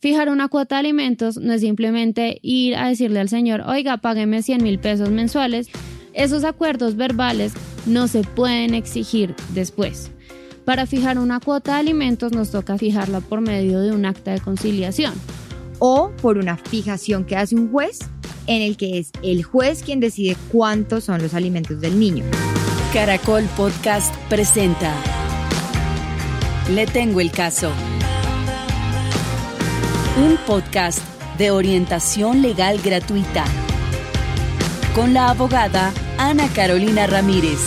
Fijar una cuota de alimentos no es simplemente ir a decirle al señor, oiga, págueme 100 mil pesos mensuales. Esos acuerdos verbales no se pueden exigir después. Para fijar una cuota de alimentos nos toca fijarla por medio de un acta de conciliación. O por una fijación que hace un juez en el que es el juez quien decide cuántos son los alimentos del niño. Caracol Podcast presenta Le tengo el caso un podcast de orientación legal gratuita con la abogada Ana Carolina Ramírez.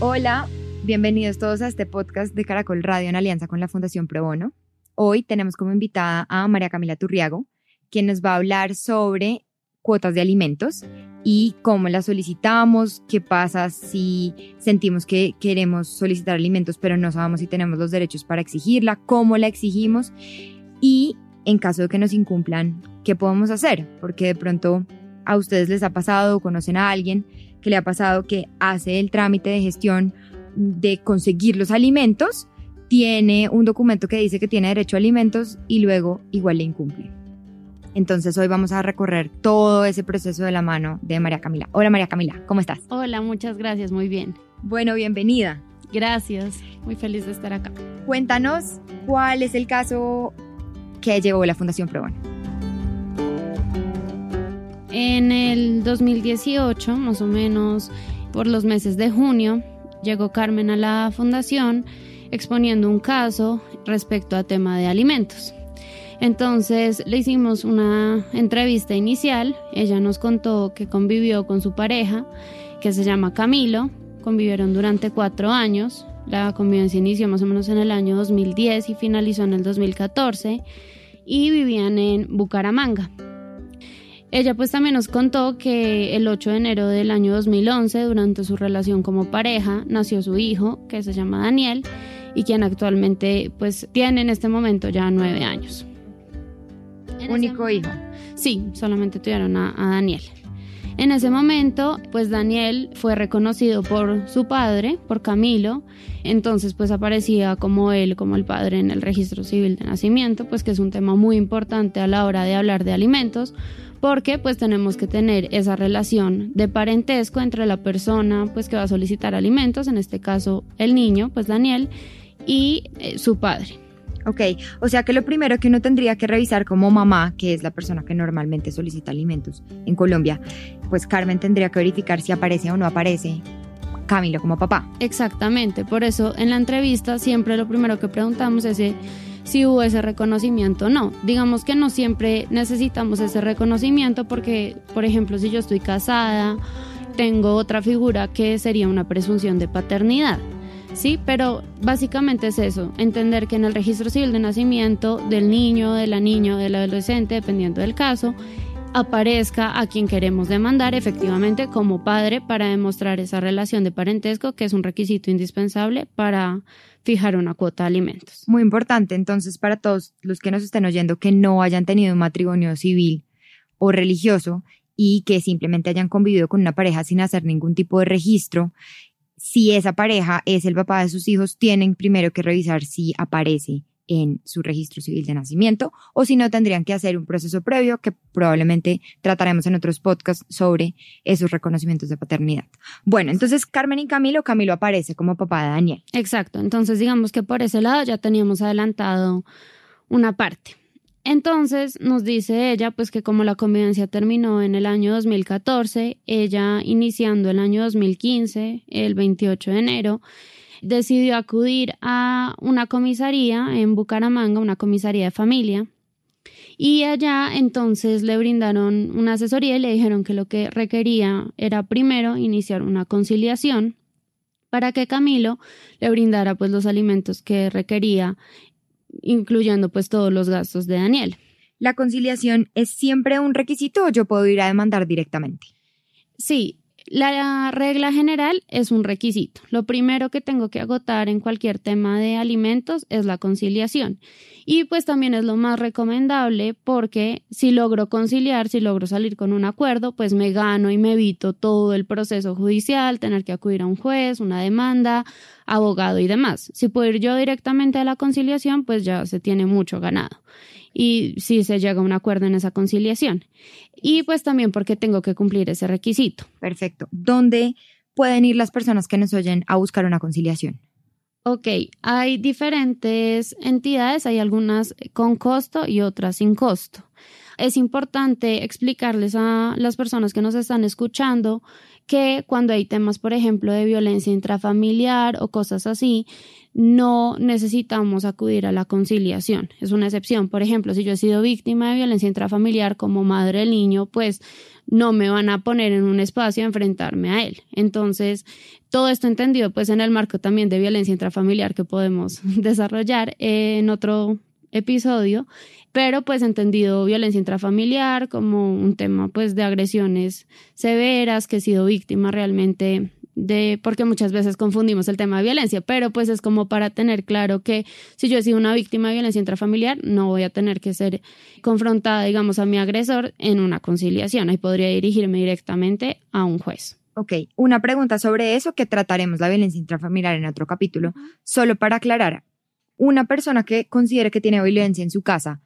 Hola, bienvenidos todos a este podcast de Caracol Radio en alianza con la Fundación Pro Bono. Hoy tenemos como invitada a María Camila Turriago, quien nos va a hablar sobre cuotas de alimentos y cómo las solicitamos, qué pasa si sentimos que queremos solicitar alimentos pero no sabemos si tenemos los derechos para exigirla, cómo la exigimos y en caso de que nos incumplan, ¿qué podemos hacer? Porque de pronto a ustedes les ha pasado, conocen a alguien que le ha pasado que hace el trámite de gestión de conseguir los alimentos, tiene un documento que dice que tiene derecho a alimentos y luego igual le incumple. Entonces hoy vamos a recorrer todo ese proceso de la mano de María Camila. Hola María Camila, ¿cómo estás? Hola, muchas gracias, muy bien. Bueno, bienvenida. Gracias, muy feliz de estar acá. Cuéntanos cuál es el caso que llegó la Fundación Pro En el 2018, más o menos por los meses de junio, llegó Carmen a la fundación exponiendo un caso respecto a tema de alimentos. Entonces le hicimos una entrevista inicial, ella nos contó que convivió con su pareja, que se llama Camilo, convivieron durante cuatro años, la convivencia inició más o menos en el año 2010 y finalizó en el 2014 y vivían en Bucaramanga. Ella pues también nos contó que el 8 de enero del año 2011, durante su relación como pareja, nació su hijo, que se llama Daniel, y quien actualmente pues tiene en este momento ya nueve años. ¿Único hijo? Sí, solamente tuvieron a Daniel. En ese momento, pues Daniel fue reconocido por su padre, por Camilo, entonces pues aparecía como él, como el padre en el registro civil de nacimiento, pues que es un tema muy importante a la hora de hablar de alimentos, porque pues tenemos que tener esa relación de parentesco entre la persona pues que va a solicitar alimentos, en este caso el niño, pues Daniel, y eh, su padre. Ok, o sea que lo primero que uno tendría que revisar como mamá, que es la persona que normalmente solicita alimentos en Colombia, pues Carmen tendría que verificar si aparece o no aparece Camilo como papá. Exactamente, por eso en la entrevista siempre lo primero que preguntamos es si hubo ese reconocimiento o no. Digamos que no siempre necesitamos ese reconocimiento porque, por ejemplo, si yo estoy casada, tengo otra figura que sería una presunción de paternidad. Sí, pero básicamente es eso, entender que en el registro civil de nacimiento del niño, de la niña del adolescente, dependiendo del caso, aparezca a quien queremos demandar efectivamente como padre para demostrar esa relación de parentesco que es un requisito indispensable para fijar una cuota de alimentos. Muy importante entonces para todos los que nos estén oyendo que no hayan tenido un matrimonio civil o religioso y que simplemente hayan convivido con una pareja sin hacer ningún tipo de registro, si esa pareja es el papá de sus hijos, tienen primero que revisar si aparece en su registro civil de nacimiento o si no tendrían que hacer un proceso previo que probablemente trataremos en otros podcasts sobre esos reconocimientos de paternidad. Bueno, entonces Carmen y Camilo, Camilo aparece como papá de Daniel. Exacto, entonces digamos que por ese lado ya teníamos adelantado una parte. Entonces nos dice ella pues que como la convivencia terminó en el año 2014, ella iniciando el año 2015, el 28 de enero, decidió acudir a una comisaría en Bucaramanga, una comisaría de familia. Y allá entonces le brindaron una asesoría y le dijeron que lo que requería era primero iniciar una conciliación para que Camilo le brindara pues los alimentos que requería, incluyendo pues todos los gastos de Daniel. ¿La conciliación es siempre un requisito o yo puedo ir a demandar directamente? Sí, la regla general es un requisito. Lo primero que tengo que agotar en cualquier tema de alimentos es la conciliación. Y pues también es lo más recomendable porque si logro conciliar, si logro salir con un acuerdo, pues me gano y me evito todo el proceso judicial, tener que acudir a un juez, una demanda, abogado y demás. Si puedo ir yo directamente a la conciliación, pues ya se tiene mucho ganado. Y si se llega a un acuerdo en esa conciliación. Y pues también porque tengo que cumplir ese requisito. Perfecto. ¿Dónde pueden ir las personas que nos oyen a buscar una conciliación? Ok, hay diferentes entidades, hay algunas con costo y otras sin costo. Es importante explicarles a las personas que nos están escuchando que cuando hay temas, por ejemplo, de violencia intrafamiliar o cosas así, no necesitamos acudir a la conciliación. Es una excepción. Por ejemplo, si yo he sido víctima de violencia intrafamiliar como madre del niño, pues no me van a poner en un espacio a enfrentarme a él. Entonces, todo esto entendido pues en el marco también de violencia intrafamiliar que podemos desarrollar en otro episodio, pero pues entendido violencia intrafamiliar como un tema pues de agresiones severas, que he sido víctima realmente de, porque muchas veces confundimos el tema de violencia, pero pues es como para tener claro que si yo he sido una víctima de violencia intrafamiliar, no voy a tener que ser confrontada, digamos, a mi agresor en una conciliación. Ahí podría dirigirme directamente a un juez. Ok, una pregunta sobre eso que trataremos la violencia intrafamiliar en otro capítulo. Solo para aclarar, una persona que considere que tiene violencia en su casa,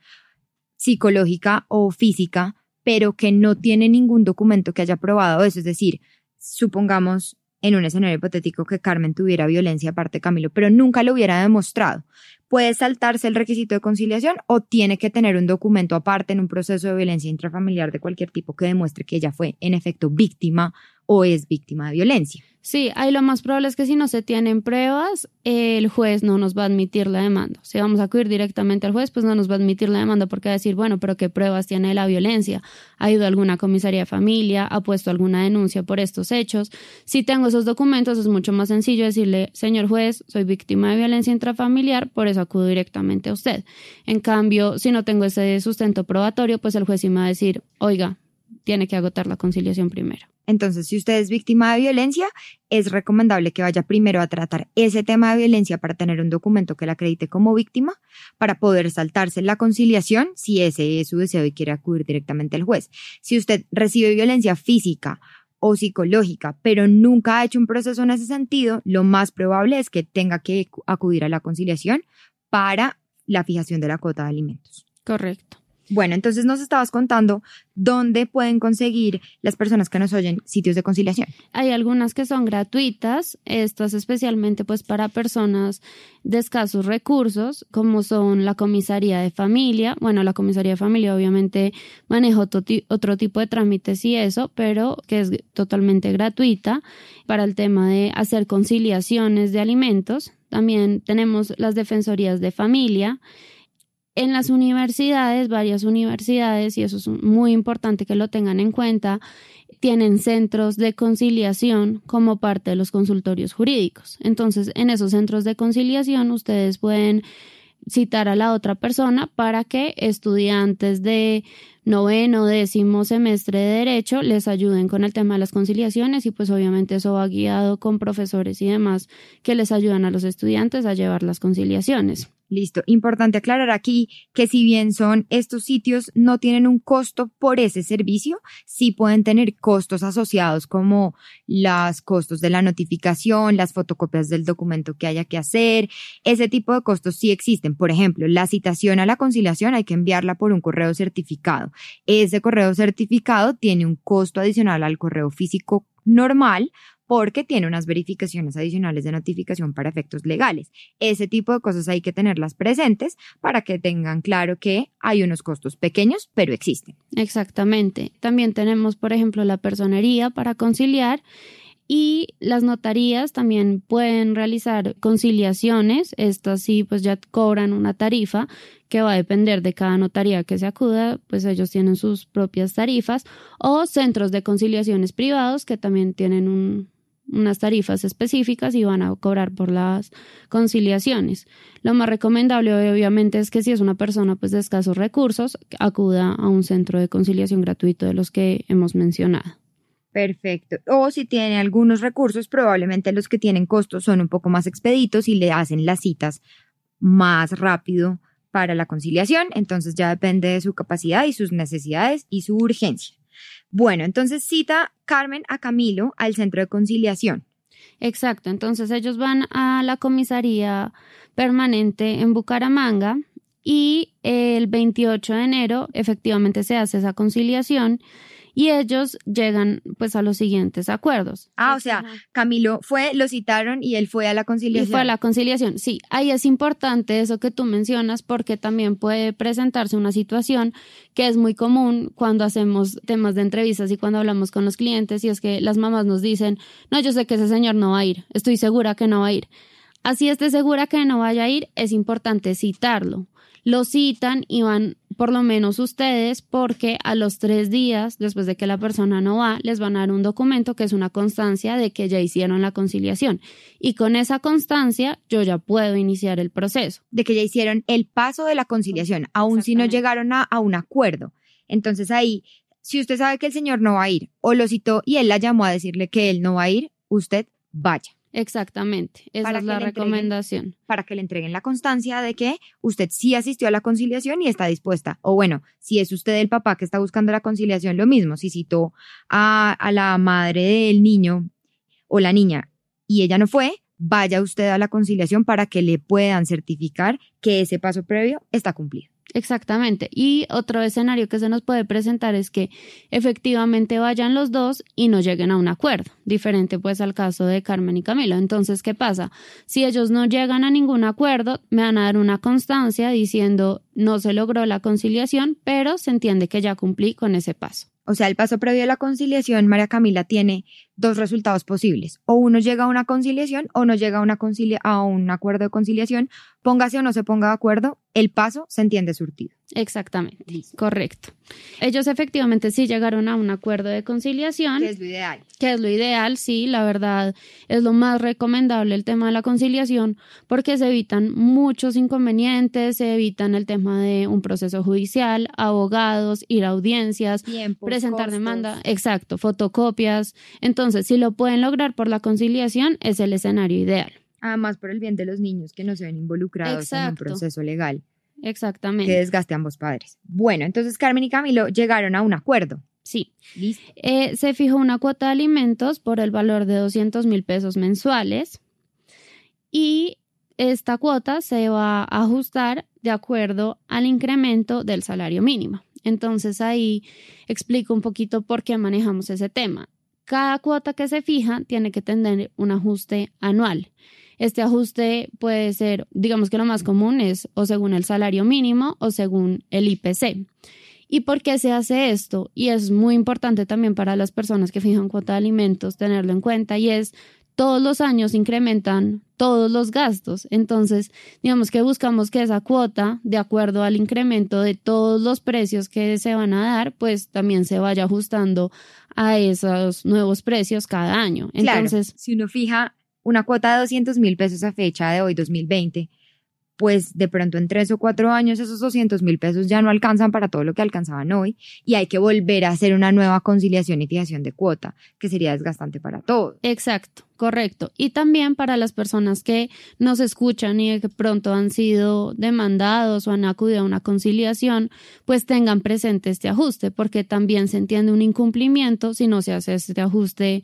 psicológica o física, pero que no tiene ningún documento que haya probado eso, es decir, supongamos en un escenario hipotético que Carmen tuviera violencia aparte de Camilo, pero nunca lo hubiera demostrado. ¿Puede saltarse el requisito de conciliación o tiene que tener un documento aparte en un proceso de violencia intrafamiliar de cualquier tipo que demuestre que ella fue en efecto víctima o es víctima de violencia? Sí, ahí lo más probable es que si no se tienen pruebas, el juez no nos va a admitir la demanda. Si vamos a acudir directamente al juez, pues no nos va a admitir la demanda porque va a decir, bueno, pero ¿qué pruebas tiene la violencia? ¿Ha ido a alguna comisaría de familia? ¿Ha puesto alguna denuncia por estos hechos? Si tengo esos documentos, es mucho más sencillo decirle, señor juez, soy víctima de violencia intrafamiliar, por eso acudo directamente a usted. En cambio, si no tengo ese sustento probatorio, pues el juez sí me va a decir, oiga, tiene que agotar la conciliación primero. Entonces, si usted es víctima de violencia, es recomendable que vaya primero a tratar ese tema de violencia para tener un documento que la acredite como víctima, para poder saltarse la conciliación si ese es su deseo y quiere acudir directamente al juez. Si usted recibe violencia física o psicológica, pero nunca ha hecho un proceso en ese sentido, lo más probable es que tenga que acudir a la conciliación para la fijación de la cuota de alimentos. Correcto. Bueno, entonces nos estabas contando dónde pueden conseguir las personas que nos oyen sitios de conciliación. Hay algunas que son gratuitas, estas especialmente pues para personas de escasos recursos, como son la comisaría de familia. Bueno, la comisaría de familia obviamente maneja otro, otro tipo de trámites y eso, pero que es totalmente gratuita para el tema de hacer conciliaciones de alimentos. También tenemos las defensorías de familia en las universidades, varias universidades, y eso es muy importante que lo tengan en cuenta, tienen centros de conciliación como parte de los consultorios jurídicos. Entonces, en esos centros de conciliación, ustedes pueden citar a la otra persona para que estudiantes de noveno, décimo semestre de derecho les ayuden con el tema de las conciliaciones y pues obviamente eso va guiado con profesores y demás que les ayudan a los estudiantes a llevar las conciliaciones. Listo. Importante aclarar aquí que si bien son estos sitios, no tienen un costo por ese servicio, sí pueden tener costos asociados como los costos de la notificación, las fotocopias del documento que haya que hacer. Ese tipo de costos sí existen. Por ejemplo, la citación a la conciliación hay que enviarla por un correo certificado. Ese correo certificado tiene un costo adicional al correo físico normal porque tiene unas verificaciones adicionales de notificación para efectos legales. Ese tipo de cosas hay que tenerlas presentes para que tengan claro que hay unos costos pequeños, pero existen. Exactamente. También tenemos, por ejemplo, la personería para conciliar. Y las notarías también pueden realizar conciliaciones. Estas sí, pues ya cobran una tarifa que va a depender de cada notaría que se acuda, pues ellos tienen sus propias tarifas. O centros de conciliaciones privados que también tienen un, unas tarifas específicas y van a cobrar por las conciliaciones. Lo más recomendable obviamente es que si es una persona pues de escasos recursos, acuda a un centro de conciliación gratuito de los que hemos mencionado. Perfecto. O si tiene algunos recursos, probablemente los que tienen costos son un poco más expeditos y le hacen las citas más rápido para la conciliación. Entonces ya depende de su capacidad y sus necesidades y su urgencia. Bueno, entonces cita Carmen a Camilo al centro de conciliación. Exacto, entonces ellos van a la comisaría permanente en Bucaramanga y el 28 de enero efectivamente se hace esa conciliación y ellos llegan pues a los siguientes acuerdos. Ah, o sea, Camilo fue, lo citaron y él fue a la conciliación. Y fue a la conciliación, sí. Ahí es importante eso que tú mencionas porque también puede presentarse una situación que es muy común cuando hacemos temas de entrevistas y cuando hablamos con los clientes y es que las mamás nos dicen, no, yo sé que ese señor no va a ir, estoy segura que no va a ir. Así esté segura que no vaya a ir, es importante citarlo lo citan y van por lo menos ustedes porque a los tres días después de que la persona no va, les van a dar un documento que es una constancia de que ya hicieron la conciliación. Y con esa constancia yo ya puedo iniciar el proceso. De que ya hicieron el paso de la conciliación, aun si no llegaron a, a un acuerdo. Entonces ahí, si usted sabe que el señor no va a ir o lo citó y él la llamó a decirle que él no va a ir, usted vaya. Exactamente, esa es la recomendación. Para que le entreguen la constancia de que usted sí asistió a la conciliación y está dispuesta. O bueno, si es usted el papá que está buscando la conciliación, lo mismo, si citó a, a la madre del niño o la niña y ella no fue, vaya usted a la conciliación para que le puedan certificar que ese paso previo está cumplido. Exactamente. Y otro escenario que se nos puede presentar es que efectivamente vayan los dos y no lleguen a un acuerdo, diferente pues al caso de Carmen y Camilo. Entonces, ¿qué pasa? Si ellos no llegan a ningún acuerdo, me van a dar una constancia diciendo no se logró la conciliación, pero se entiende que ya cumplí con ese paso. O sea, el paso previo a la conciliación, María Camila, tiene dos resultados posibles. O uno llega a una conciliación o no llega a, una a un acuerdo de conciliación. Póngase o no se ponga de acuerdo, el paso se entiende surtido. Exactamente, correcto. Ellos efectivamente sí llegaron a un acuerdo de conciliación. Que es lo ideal. Que es lo ideal, sí, la verdad es lo más recomendable el tema de la conciliación porque se evitan muchos inconvenientes, se evitan el tema de un proceso judicial, abogados, ir a audiencias, presentar demanda, exacto, fotocopias. Entonces, si lo pueden lograr por la conciliación, es el escenario ideal. Además, por el bien de los niños que no se ven involucrados en un proceso legal. Exactamente. Que desgaste a ambos padres. Bueno, entonces Carmen y Camilo llegaron a un acuerdo. Sí. Eh, se fijó una cuota de alimentos por el valor de 200 mil pesos mensuales y esta cuota se va a ajustar de acuerdo al incremento del salario mínimo. Entonces ahí explico un poquito por qué manejamos ese tema. Cada cuota que se fija tiene que tener un ajuste anual. Este ajuste puede ser, digamos que lo más común es o según el salario mínimo o según el IPC. ¿Y por qué se hace esto? Y es muy importante también para las personas que fijan cuota de alimentos tenerlo en cuenta y es todos los años incrementan todos los gastos. Entonces, digamos que buscamos que esa cuota, de acuerdo al incremento de todos los precios que se van a dar, pues también se vaya ajustando a esos nuevos precios cada año. Entonces, si uno fija una cuota de 200 mil pesos a fecha de hoy, 2020, pues de pronto en tres o cuatro años esos 200 mil pesos ya no alcanzan para todo lo que alcanzaban hoy y hay que volver a hacer una nueva conciliación y fijación de cuota, que sería desgastante para todos. Exacto, correcto. Y también para las personas que nos escuchan y que pronto han sido demandados o han acudido a una conciliación, pues tengan presente este ajuste, porque también se entiende un incumplimiento si no se hace este ajuste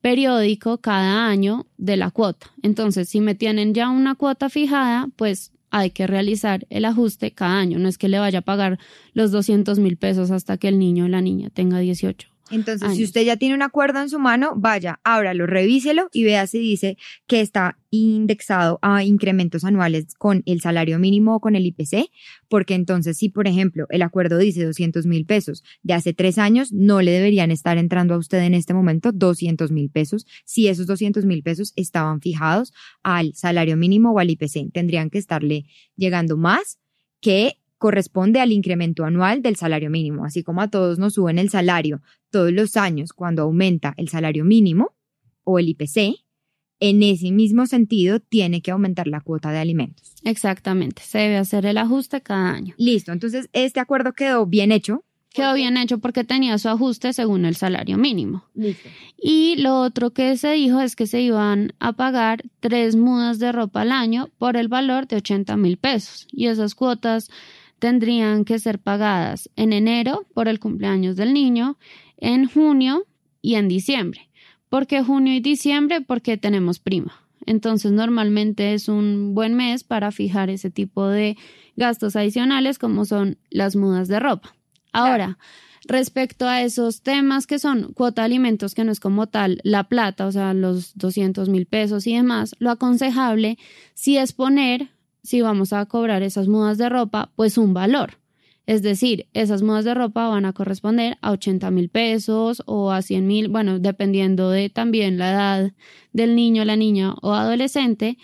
periódico cada año de la cuota. Entonces, si me tienen ya una cuota fijada, pues hay que realizar el ajuste cada año. No es que le vaya a pagar los 200 mil pesos hasta que el niño o la niña tenga 18. Entonces, si usted ya tiene un acuerdo en su mano, vaya, ábralo, revíselo y vea si dice que está indexado a incrementos anuales con el salario mínimo o con el IPC, porque entonces si, por ejemplo, el acuerdo dice 200 mil pesos de hace tres años, no le deberían estar entrando a usted en este momento 200 mil pesos si esos 200 mil pesos estaban fijados al salario mínimo o al IPC. Tendrían que estarle llegando más que corresponde al incremento anual del salario mínimo, así como a todos nos suben el salario todos los años cuando aumenta el salario mínimo o el IPC, en ese mismo sentido tiene que aumentar la cuota de alimentos. Exactamente, se debe hacer el ajuste cada año. Listo, entonces este acuerdo quedó bien hecho. Quedó bien hecho porque tenía su ajuste según el salario mínimo. Listo. Y lo otro que se dijo es que se iban a pagar tres mudas de ropa al año por el valor de 80 mil pesos. Y esas cuotas tendrían que ser pagadas en enero por el cumpleaños del niño, en junio y en diciembre. ¿Por qué junio y diciembre? Porque tenemos prima. Entonces, normalmente es un buen mes para fijar ese tipo de gastos adicionales como son las mudas de ropa. Ahora, respecto a esos temas que son cuota de alimentos, que no es como tal la plata, o sea, los 200 mil pesos y demás, lo aconsejable si es poner, si vamos a cobrar esas mudas de ropa, pues un valor. Es decir, esas mudas de ropa van a corresponder a 80 mil pesos o a 100 mil, bueno, dependiendo de también la edad del niño, la niña o adolescente.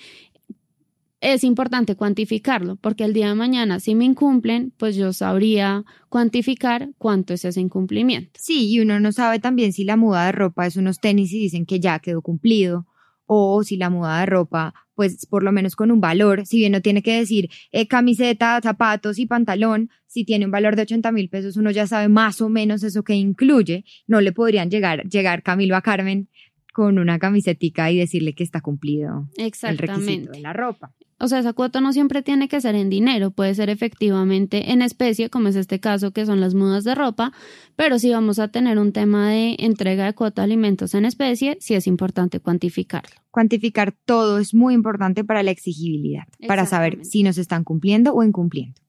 Es importante cuantificarlo porque el día de mañana, si me incumplen, pues yo sabría cuantificar cuánto es ese incumplimiento. Sí, y uno no sabe también si la muda de ropa es unos tenis y dicen que ya quedó cumplido o si la muda de ropa, pues por lo menos con un valor, si bien no tiene que decir eh, camiseta, zapatos y pantalón, si tiene un valor de 80 mil pesos, uno ya sabe más o menos eso que incluye, no le podrían llegar, llegar Camilo a Carmen con una camisetica y decirle que está cumplido el requisito de la ropa o sea, esa cuota no siempre tiene que ser en dinero, puede ser efectivamente en especie, como es este caso que son las mudas de ropa, pero si vamos a tener un tema de entrega de cuota de alimentos en especie, sí es importante cuantificarlo. Cuantificar todo es muy importante para la exigibilidad, para saber si nos están cumpliendo o incumpliendo.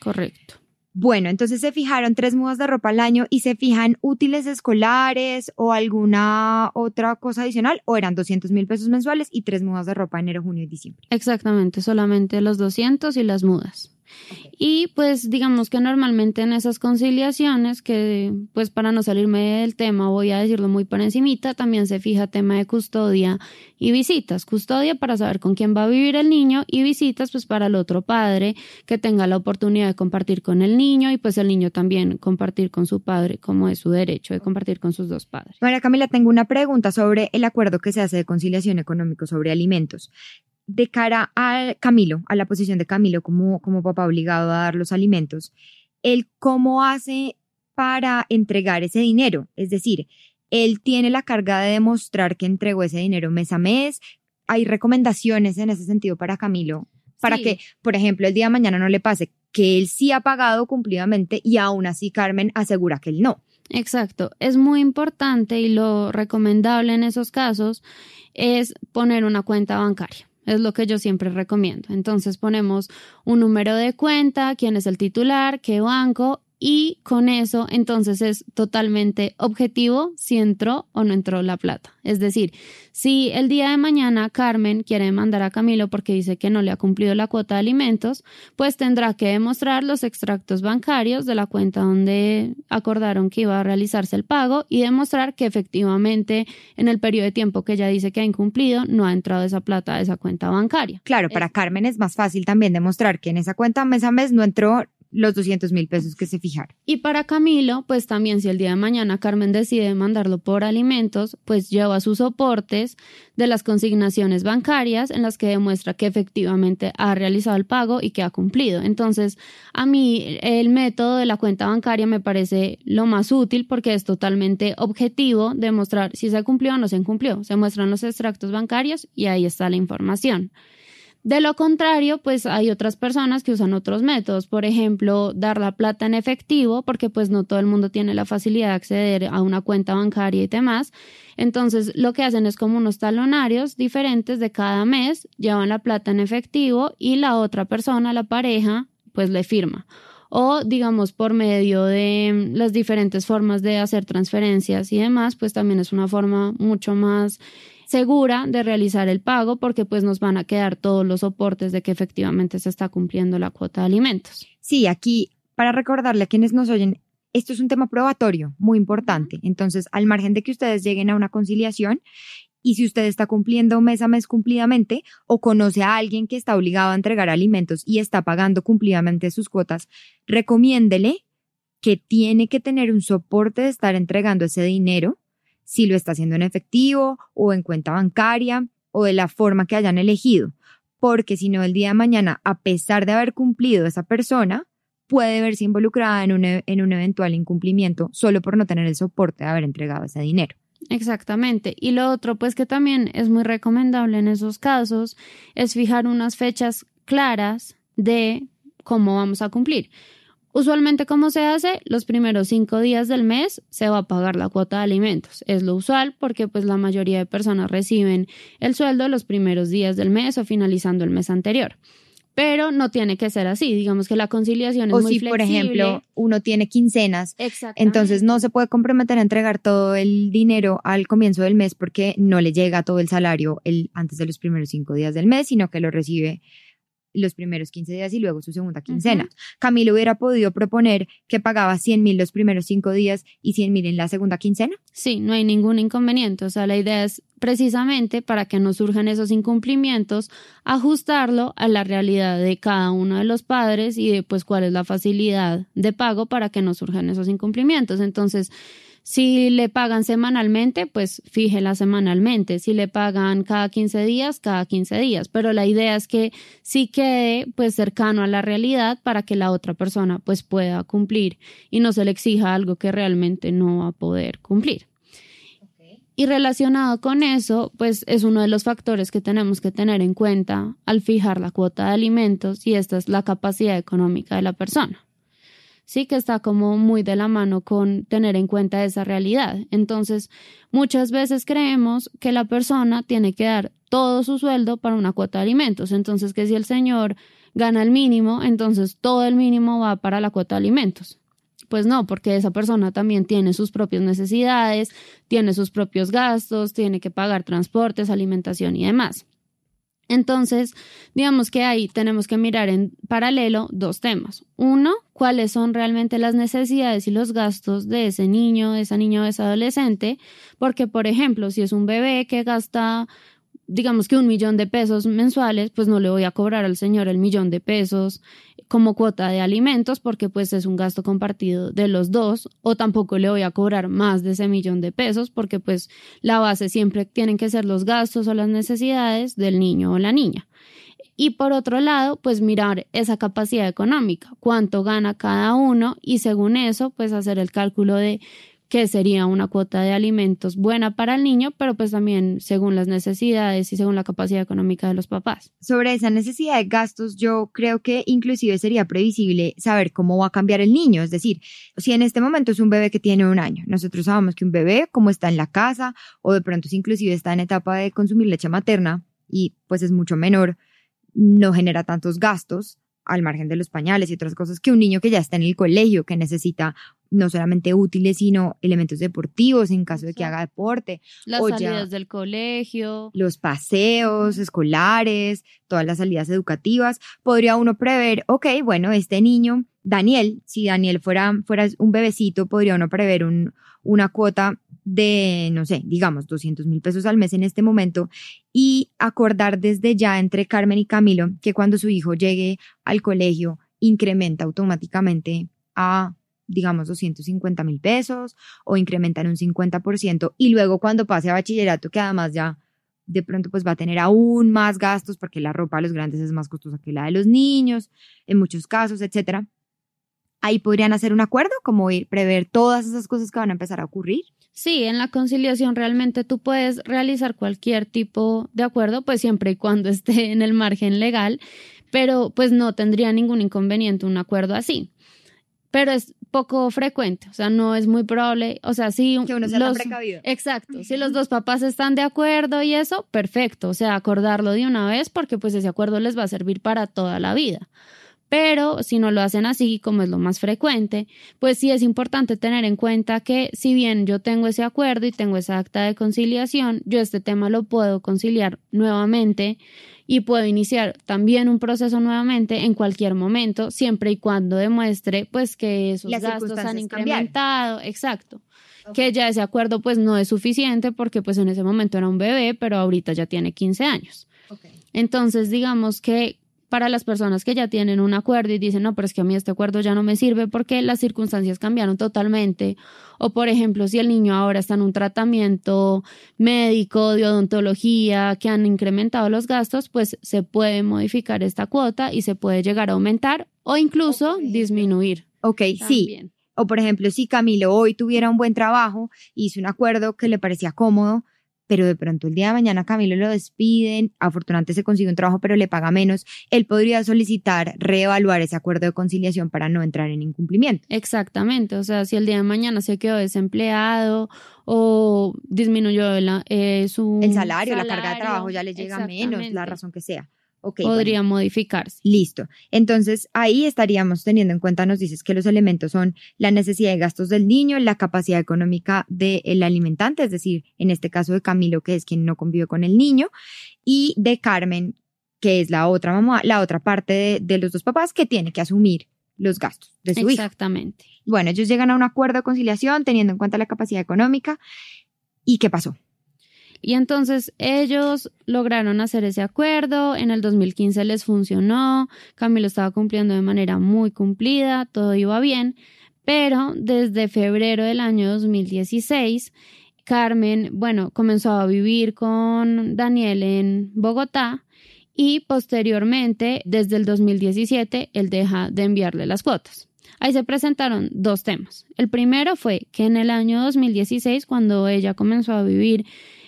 Correcto. Bueno, entonces se fijaron tres mudas de ropa al año y se fijan útiles escolares o alguna otra cosa adicional o eran 200 mil pesos mensuales y tres mudas de ropa enero, junio y diciembre. Exactamente, solamente los 200 y las mudas. Y pues digamos que normalmente en esas conciliaciones, que pues para no salirme del tema voy a decirlo muy por encimita, también se fija tema de custodia y visitas. Custodia para saber con quién va a vivir el niño y visitas pues para el otro padre que tenga la oportunidad de compartir con el niño y pues el niño también compartir con su padre como es su derecho de compartir con sus dos padres. María Camila, tengo una pregunta sobre el acuerdo que se hace de conciliación económico sobre alimentos de cara a Camilo, a la posición de Camilo como, como papá obligado a dar los alimentos, él cómo hace para entregar ese dinero. Es decir, él tiene la carga de demostrar que entregó ese dinero mes a mes. Hay recomendaciones en ese sentido para Camilo, para que, por ejemplo, el día de mañana no le pase que él sí ha pagado cumplidamente y aún así Carmen asegura que él no. Exacto, es muy importante y lo recomendable en esos casos es poner una cuenta bancaria. Es lo que yo siempre recomiendo. Entonces ponemos un número de cuenta, quién es el titular, qué banco y con eso entonces es totalmente objetivo si entró o no entró la plata. Es decir, si el día de mañana Carmen quiere mandar a Camilo porque dice que no le ha cumplido la cuota de alimentos, pues tendrá que demostrar los extractos bancarios de la cuenta donde acordaron que iba a realizarse el pago y demostrar que efectivamente en el periodo de tiempo que ella dice que ha incumplido no ha entrado esa plata a esa cuenta bancaria. Claro, para Carmen es más fácil también demostrar que en esa cuenta mes a mes no entró los 200 mil pesos que se fijaron. Y para Camilo, pues también si el día de mañana Carmen decide mandarlo por alimentos, pues lleva sus soportes de las consignaciones bancarias en las que demuestra que efectivamente ha realizado el pago y que ha cumplido. Entonces, a mí el método de la cuenta bancaria me parece lo más útil porque es totalmente objetivo demostrar si se cumplió o no se cumplió. Se muestran los extractos bancarios y ahí está la información. De lo contrario, pues hay otras personas que usan otros métodos, por ejemplo, dar la plata en efectivo, porque pues no todo el mundo tiene la facilidad de acceder a una cuenta bancaria y demás. Entonces, lo que hacen es como unos talonarios diferentes de cada mes, llevan la plata en efectivo y la otra persona, la pareja, pues le firma o digamos por medio de las diferentes formas de hacer transferencias y demás, pues también es una forma mucho más segura de realizar el pago porque pues nos van a quedar todos los soportes de que efectivamente se está cumpliendo la cuota de alimentos. Sí, aquí para recordarle a quienes nos oyen, esto es un tema probatorio muy importante. Entonces, al margen de que ustedes lleguen a una conciliación y si usted está cumpliendo mes a mes cumplidamente o conoce a alguien que está obligado a entregar alimentos y está pagando cumplidamente sus cuotas, recomiéndele que tiene que tener un soporte de estar entregando ese dinero si lo está haciendo en efectivo o en cuenta bancaria o de la forma que hayan elegido, porque si no el día de mañana, a pesar de haber cumplido esa persona, puede verse involucrada en un, e, en un eventual incumplimiento solo por no tener el soporte de haber entregado ese dinero. Exactamente. Y lo otro, pues que también es muy recomendable en esos casos, es fijar unas fechas claras de cómo vamos a cumplir Usualmente, ¿cómo se hace? Los primeros cinco días del mes se va a pagar la cuota de alimentos. Es lo usual porque pues la mayoría de personas reciben el sueldo los primeros días del mes o finalizando el mes anterior. Pero no tiene que ser así. Digamos que la conciliación es o muy si, flexible. por ejemplo, uno tiene quincenas, entonces no se puede comprometer a entregar todo el dinero al comienzo del mes porque no le llega todo el salario el, antes de los primeros cinco días del mes, sino que lo recibe los primeros 15 días y luego su segunda quincena. Camilo hubiera podido proponer que pagaba 100 mil los primeros cinco días y 100 mil en la segunda quincena. Sí, no hay ningún inconveniente. O sea, la idea es precisamente para que no surjan esos incumplimientos, ajustarlo a la realidad de cada uno de los padres y de pues cuál es la facilidad de pago para que no surjan esos incumplimientos. Entonces, si le pagan semanalmente, pues fíjela semanalmente. Si le pagan cada 15 días, cada 15 días. Pero la idea es que sí quede pues cercano a la realidad para que la otra persona pues pueda cumplir y no se le exija algo que realmente no va a poder cumplir. Y relacionado con eso, pues es uno de los factores que tenemos que tener en cuenta al fijar la cuota de alimentos y esta es la capacidad económica de la persona. Sí que está como muy de la mano con tener en cuenta esa realidad. Entonces, muchas veces creemos que la persona tiene que dar todo su sueldo para una cuota de alimentos. Entonces, que si el señor gana el mínimo, entonces todo el mínimo va para la cuota de alimentos. Pues no, porque esa persona también tiene sus propias necesidades, tiene sus propios gastos, tiene que pagar transportes, alimentación y demás. Entonces, digamos que ahí tenemos que mirar en paralelo dos temas. Uno, cuáles son realmente las necesidades y los gastos de ese niño, de esa niña o de ese adolescente, porque, por ejemplo, si es un bebé que gasta digamos que un millón de pesos mensuales, pues no le voy a cobrar al señor el millón de pesos como cuota de alimentos porque pues es un gasto compartido de los dos o tampoco le voy a cobrar más de ese millón de pesos porque pues la base siempre tienen que ser los gastos o las necesidades del niño o la niña. Y por otro lado, pues mirar esa capacidad económica, cuánto gana cada uno y según eso, pues hacer el cálculo de que sería una cuota de alimentos buena para el niño, pero pues también según las necesidades y según la capacidad económica de los papás. Sobre esa necesidad de gastos, yo creo que inclusive sería previsible saber cómo va a cambiar el niño. Es decir, si en este momento es un bebé que tiene un año, nosotros sabemos que un bebé, como está en la casa, o de pronto si inclusive está en etapa de consumir leche materna y pues es mucho menor, no genera tantos gastos al margen de los pañales y otras cosas que un niño que ya está en el colegio, que necesita no solamente útiles, sino elementos deportivos en caso de que haga deporte. Las o ya- salidas del colegio. los paseos escolares, todas las salidas educativas, podría uno prever, ok, bueno, este niño, Daniel, si Daniel fuera, fuera un bebecito, podría uno prever un, una cuota de, no sé, digamos, 200 mil pesos al mes en este momento y acordar desde ya entre Carmen y Camilo que cuando su hijo llegue al colegio incrementa automáticamente a digamos 250 mil pesos o incrementan un 50% y luego cuando pase a bachillerato que además ya de pronto pues va a tener aún más gastos porque la ropa de los grandes es más costosa que la de los niños en muchos casos, etcétera. Ahí podrían hacer un acuerdo, como prever todas esas cosas que van a empezar a ocurrir. Sí, en la conciliación realmente tú puedes realizar cualquier tipo de acuerdo, pues siempre y cuando esté en el margen legal, pero pues no tendría ningún inconveniente un acuerdo así. Pero es poco frecuente, o sea, no es muy probable, o sea, sí Que uno sea tan los- precavido. Exacto, si los dos papás están de acuerdo y eso, perfecto, o sea, acordarlo de una vez porque pues ese acuerdo les va a servir para toda la vida. Pero si no lo hacen así, como es lo más frecuente, pues sí es importante tener en cuenta que si bien yo tengo ese acuerdo y tengo esa acta de conciliación, yo este tema lo puedo conciliar nuevamente y puedo iniciar también un proceso nuevamente en cualquier momento, siempre y cuando demuestre pues que esos Las gastos han cambiaron. incrementado, exacto que ya ese acuerdo pues no es suficiente porque pues en ese momento era un bebé, pero ahorita ya tiene 15 años. Entonces, digamos que para las personas que ya tienen un acuerdo y dicen, no, pero es que a mí este acuerdo ya no me sirve porque las circunstancias cambiaron totalmente. O, por ejemplo, si el niño ahora está en un tratamiento médico, de odontología, que han incrementado los gastos, pues se puede modificar esta cuota y se puede llegar a aumentar o incluso disminuir. Ok, sí. O por ejemplo, si Camilo hoy tuviera un buen trabajo, hizo un acuerdo que le parecía cómodo, pero de pronto el día de mañana Camilo lo despiden, afortunadamente se consigue un trabajo pero le paga menos, él podría solicitar reevaluar ese acuerdo de conciliación para no entrar en incumplimiento. Exactamente, o sea, si el día de mañana se quedó desempleado o disminuyó eh, su el salario, la carga de trabajo ya le llega menos, la razón que sea podría modificarse. Listo. Entonces, ahí estaríamos teniendo en cuenta, nos dices que los elementos son la necesidad de gastos del niño, la capacidad económica del alimentante, es decir, en este caso de Camilo, que es quien no convive con el niño, y de Carmen, que es la otra mamá, la otra parte de, los dos papás que tiene que asumir los gastos de su. Exactamente. Bueno, ellos llegan a un acuerdo de conciliación teniendo en cuenta la capacidad económica. ¿Y qué pasó? Y entonces ellos lograron hacer ese acuerdo, en el 2015 les funcionó, Camilo estaba cumpliendo de manera muy cumplida, todo iba bien, pero desde febrero del año 2016, Carmen, bueno, comenzó a vivir con Daniel en Bogotá y posteriormente, desde el 2017, él deja de enviarle las cuotas. Ahí se presentaron dos temas. El primero fue que en el año 2016, cuando ella comenzó a vivir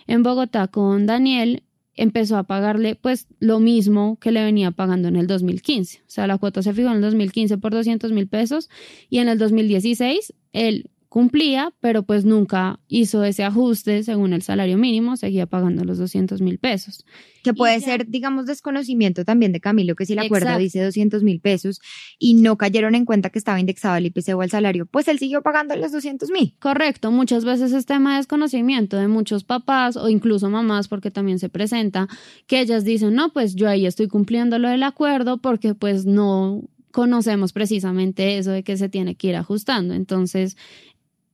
en Bogotá con Daniel, empezó a pagarle pues lo mismo que le venía pagando en el 2015. O sea, la cuota se fijó en el 2015 por 200 mil pesos y en el 2016 él cumplía, pero pues nunca hizo ese ajuste según el salario mínimo, seguía pagando los 200 mil pesos. Que puede ser, digamos, desconocimiento también de Camilo, que si el acuerdo dice 200 mil pesos y no cayeron en cuenta que estaba indexado el IPC o el salario, pues él siguió pagando los 200 mil. Correcto, muchas veces es tema de desconocimiento de muchos papás o incluso mamás, porque también se presenta, que ellas dicen, no, pues yo ahí estoy cumpliendo lo del acuerdo porque pues no conocemos precisamente eso de que se tiene que ir ajustando. Entonces,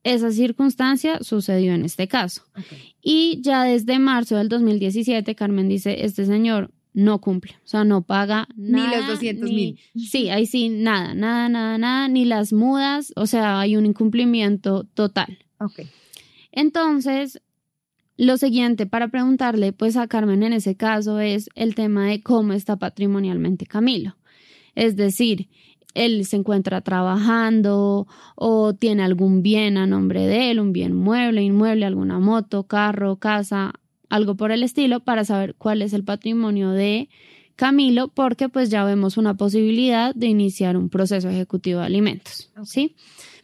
esa circunstancia sucedió en este caso. Y ya desde marzo del 2017, Carmen dice, este señor no cumple, o sea, no paga nada. Ni los 200 mil. Sí, ahí sí, nada, nada, nada, nada, ni las mudas, o sea, hay un incumplimiento total. Ok. Entonces, lo siguiente para preguntarle, pues a Carmen en ese caso, es el tema de cómo está patrimonialmente Camilo. Es decir, él se encuentra trabajando o tiene algún bien a nombre de él, un bien mueble, inmueble, alguna moto, carro, casa, algo por el estilo, para saber cuál es el patrimonio de Camilo, porque pues ya vemos una posibilidad de iniciar un proceso ejecutivo de alimentos, ¿sí?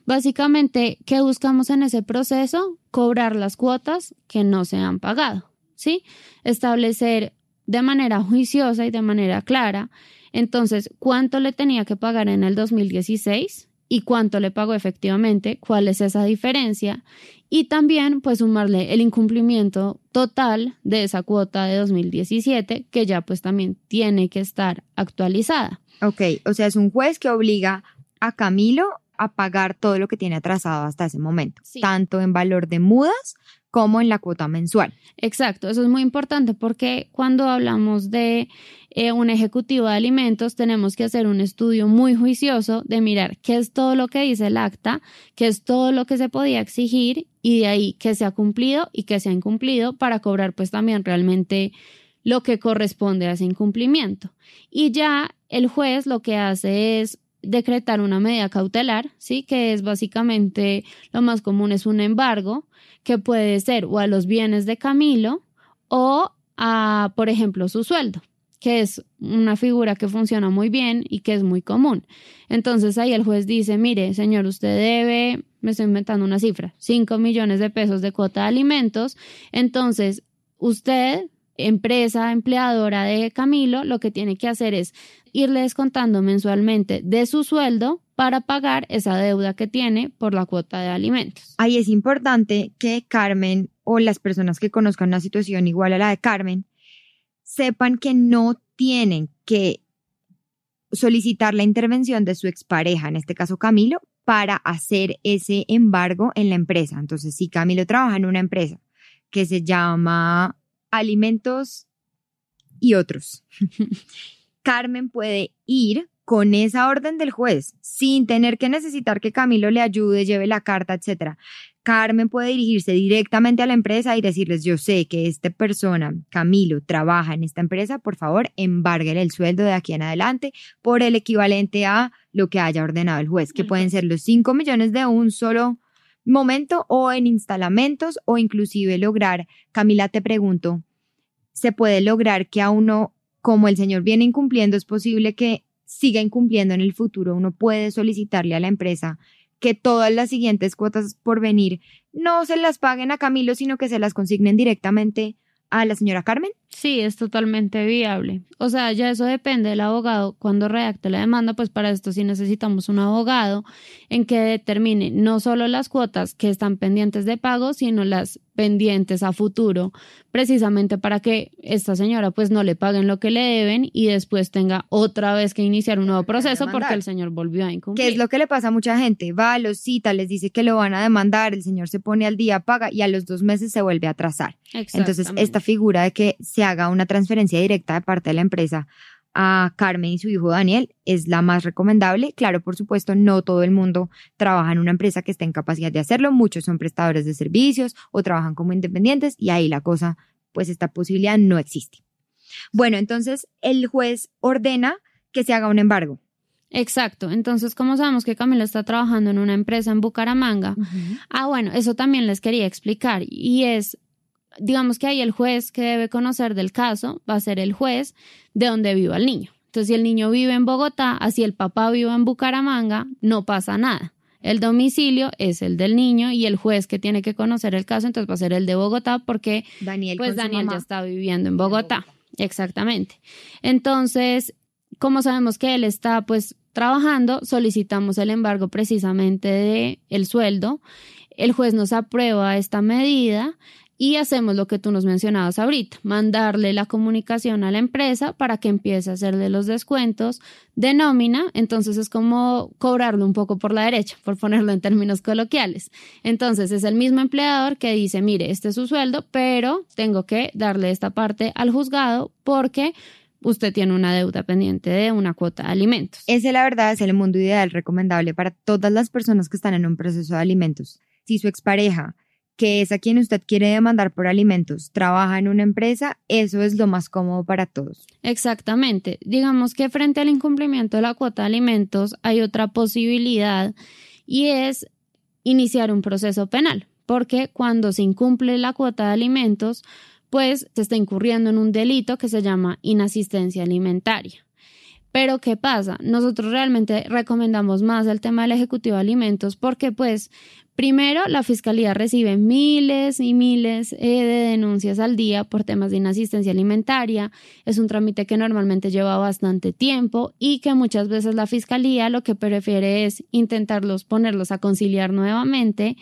Básicamente, ¿qué buscamos en ese proceso? Cobrar las cuotas que no se han pagado, ¿sí? Establecer de manera juiciosa y de manera clara entonces, ¿cuánto le tenía que pagar en el 2016? y cuánto le pagó efectivamente, cuál es esa diferencia y también pues sumarle el incumplimiento total de esa cuota de 2017 que ya pues también tiene que estar actualizada. Ok, o sea, es un juez que obliga a Camilo a pagar todo lo que tiene atrasado hasta ese momento, tanto en valor de mudas como en la cuota mensual. Exacto, eso es muy importante porque cuando hablamos de eh, un ejecutivo de alimentos tenemos que hacer un estudio muy juicioso de mirar qué es todo lo que dice el acta, qué es todo lo que se podía exigir y de ahí qué se ha cumplido y qué se ha incumplido para cobrar pues también realmente lo que corresponde a ese incumplimiento. Y ya el juez lo que hace es decretar una medida cautelar, ¿sí? Que es básicamente lo más común es un embargo que puede ser o a los bienes de Camilo o a, por ejemplo, su sueldo, que es una figura que funciona muy bien y que es muy común. Entonces ahí el juez dice, mire, señor, usted debe, me estoy inventando una cifra, 5 millones de pesos de cuota de alimentos. Entonces, usted, empresa empleadora de Camilo, lo que tiene que hacer es irle descontando mensualmente de su sueldo para pagar esa deuda que tiene por la cuota de alimentos. Ahí es importante que Carmen o las personas que conozcan una situación igual a la de Carmen sepan que no tienen que solicitar la intervención de su expareja, en este caso Camilo, para hacer ese embargo en la empresa. Entonces, si Camilo trabaja en una empresa que se llama Alimentos y otros, Carmen puede ir con esa orden del juez, sin tener que necesitar que Camilo le ayude, lleve la carta, etcétera. Carmen puede dirigirse directamente a la empresa y decirles, yo sé que esta persona, Camilo, trabaja en esta empresa, por favor, embárguele el sueldo de aquí en adelante por el equivalente a lo que haya ordenado el juez, que pueden ser los 5 millones de un solo momento o en instalamentos o inclusive lograr, Camila, te pregunto, ¿se puede lograr que a uno, como el señor viene incumpliendo, es posible que siga incumpliendo en el futuro? Uno puede solicitarle a la empresa que todas las siguientes cuotas por venir no se las paguen a Camilo, sino que se las consignen directamente a la señora Carmen? Sí, es totalmente viable. O sea, ya eso depende del abogado. Cuando redacte la demanda, pues para esto sí necesitamos un abogado en que determine no solo las cuotas que están pendientes de pago, sino las pendientes a futuro, precisamente para que esta señora pues no le paguen lo que le deben y después tenga otra vez que iniciar un nuevo proceso porque el señor volvió a incumplir. ¿Qué es lo que le pasa a mucha gente? Va, los cita, les dice que lo van a demandar, el señor se pone al día, paga y a los dos meses se vuelve a atrasar. Entonces, esta figura de que se haga una transferencia directa de parte de la empresa a Carmen y su hijo Daniel es la más recomendable. Claro, por supuesto, no todo el mundo trabaja en una empresa que esté en capacidad de hacerlo. Muchos son prestadores de servicios o trabajan como independientes y ahí la cosa, pues esta posibilidad no existe. Bueno, entonces el juez ordena que se haga un embargo. Exacto. Entonces, como sabemos que Camila está trabajando en una empresa en Bucaramanga? Ah, bueno, eso también les quería explicar y es digamos que ahí el juez que debe conocer del caso va a ser el juez de donde viva el niño. Entonces, si el niño vive en Bogotá, así el papá vive en Bucaramanga, no pasa nada. El domicilio es el del niño y el juez que tiene que conocer el caso, entonces va a ser el de Bogotá porque Daniel, pues Daniel ya está viviendo en Bogotá. Exactamente. Entonces, como sabemos que él está pues trabajando, solicitamos el embargo precisamente de el sueldo. El juez nos aprueba esta medida y hacemos lo que tú nos mencionabas ahorita, mandarle la comunicación a la empresa para que empiece a hacerle los descuentos de nómina, entonces es como cobrarlo un poco por la derecha, por ponerlo en términos coloquiales. Entonces es el mismo empleador que dice, mire, este es su sueldo, pero tengo que darle esta parte al juzgado porque usted tiene una deuda pendiente de una cuota de alimentos. Ese, la verdad, es el mundo ideal recomendable para todas las personas que están en un proceso de alimentos. Si su expareja que es a quien usted quiere demandar por alimentos, trabaja en una empresa, eso es lo más cómodo para todos. Exactamente. Digamos que frente al incumplimiento de la cuota de alimentos hay otra posibilidad y es iniciar un proceso penal, porque cuando se incumple la cuota de alimentos, pues se está incurriendo en un delito que se llama inasistencia alimentaria. Pero ¿qué pasa? Nosotros realmente recomendamos más el tema del Ejecutivo de Alimentos porque pues Primero, la Fiscalía recibe miles y miles eh, de denuncias al día por temas de inasistencia alimentaria. Es un trámite que normalmente lleva bastante tiempo y que muchas veces la Fiscalía lo que prefiere es intentarlos ponerlos a conciliar nuevamente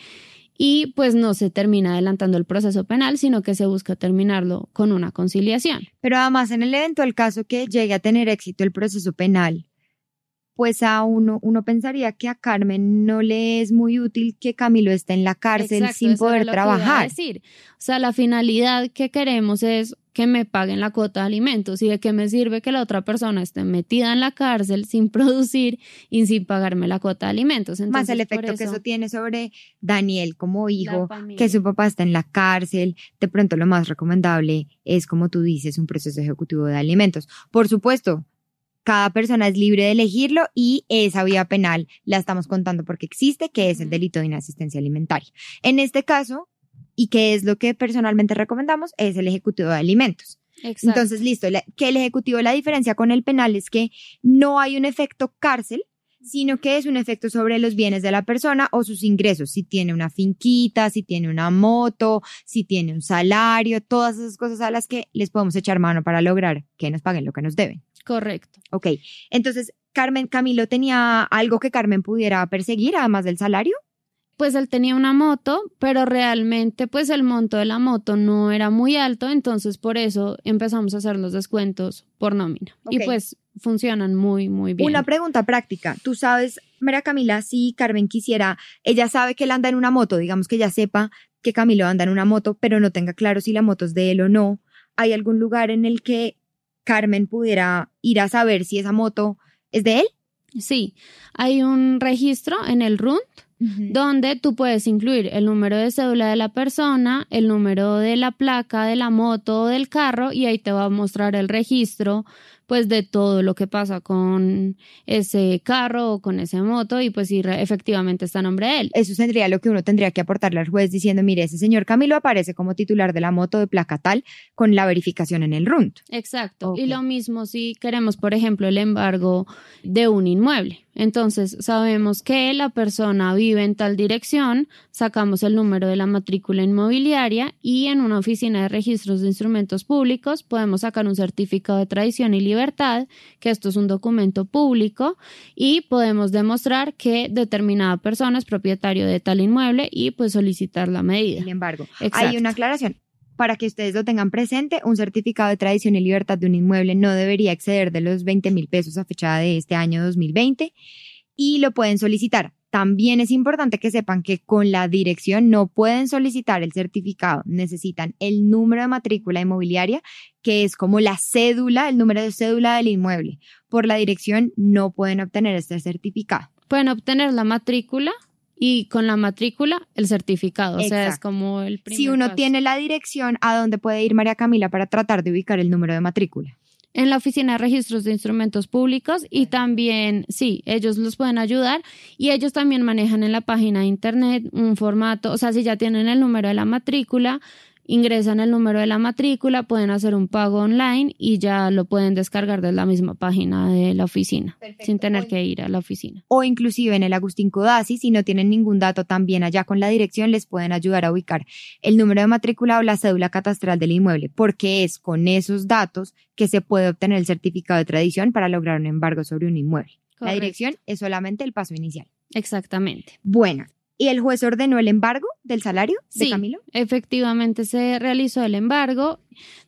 y pues no se termina adelantando el proceso penal, sino que se busca terminarlo con una conciliación. Pero además, en el eventual caso que llegue a tener éxito el proceso penal, pues a uno, uno pensaría que a Carmen no le es muy útil que Camilo esté en la cárcel sin poder trabajar. decir. O sea, la finalidad que queremos es que me paguen la cuota de alimentos y de qué me sirve que la otra persona esté metida en la cárcel sin producir y sin pagarme la cuota de alimentos. Más el efecto que eso tiene sobre Daniel como hijo, que su papá está en la cárcel, de pronto lo más recomendable es, como tú dices, un proceso ejecutivo de alimentos. Por supuesto, cada persona es libre de elegirlo y esa vía penal la estamos contando porque existe, que es el delito de inasistencia alimentaria. En este caso, y que es lo que personalmente recomendamos, es el ejecutivo de alimentos. Entonces, listo, que el ejecutivo, la diferencia con el penal es que no hay un efecto cárcel, sino que es un efecto sobre los bienes de la persona o sus ingresos, si tiene una finquita, si tiene una moto, si tiene un salario, todas esas cosas a las que les podemos echar mano para lograr que nos paguen lo que nos deben. Correcto. Ok, entonces, Carmen, Camilo tenía algo que Carmen pudiera perseguir, además del salario. Pues él tenía una moto, pero realmente pues el monto de la moto no era muy alto, entonces por eso empezamos a hacer los descuentos por nómina. Y pues funcionan muy, muy bien. Una pregunta práctica. Tú sabes, María Camila, si Carmen quisiera, ella sabe que él anda en una moto, digamos que ella sepa que Camilo anda en una moto, pero no tenga claro si la moto es de él o no. ¿Hay algún lugar en el que Carmen pudiera ir a saber si esa moto es de él? Sí, hay un registro en el RUNT donde tú puedes incluir el número de cédula de la persona, el número de la placa de la moto o del carro y ahí te va a mostrar el registro pues de todo lo que pasa con ese carro o con esa moto y pues si efectivamente está a nombre de él. Eso tendría lo que uno tendría que aportarle al juez diciendo, mire, ese señor Camilo aparece como titular de la moto de placa tal con la verificación en el RUNT. Exacto. Y lo mismo si queremos, por ejemplo, el embargo de un inmueble. Entonces, sabemos que la persona vive en tal dirección, sacamos el número de la matrícula inmobiliaria y en una oficina de registros de instrumentos públicos podemos sacar un certificado de tradición y libertad, que esto es un documento público, y podemos demostrar que determinada persona es propietario de tal inmueble y pues solicitar la medida. Sin embargo, hay una aclaración para que ustedes lo tengan presente, un certificado de tradición y libertad de un inmueble no debería exceder de los 20 mil pesos a fecha de este año 2020 y lo pueden solicitar. También es importante que sepan que con la dirección no pueden solicitar el certificado, necesitan el número de matrícula inmobiliaria, que es como la cédula, el número de cédula del inmueble. Por la dirección no pueden obtener este certificado. Pueden obtener la matrícula, y con la matrícula el certificado. O sea, es como el primer Si uno tiene la dirección, ¿a dónde puede ir María Camila para tratar de ubicar el número de matrícula? En la oficina de registros de instrumentos públicos y también, sí, ellos los pueden ayudar y ellos también manejan en la página de internet un formato, o sea, si ya tienen el número de la matrícula, ingresan el número de la matrícula, pueden hacer un pago online y ya lo pueden descargar de la misma página de la oficina, sin tener que ir a la oficina. O inclusive en el Agustín Codazzi, si no tienen ningún dato también allá con la dirección, les pueden ayudar a ubicar el número de matrícula o la cédula catastral del inmueble, porque es con esos datos que se puede obtener el certificado de tradición para lograr un embargo sobre un inmueble. La dirección es solamente el paso inicial. Exactamente. Bueno, ¿Y el juez ordenó el embargo del salario de sí, Camilo? Efectivamente se realizó el embargo.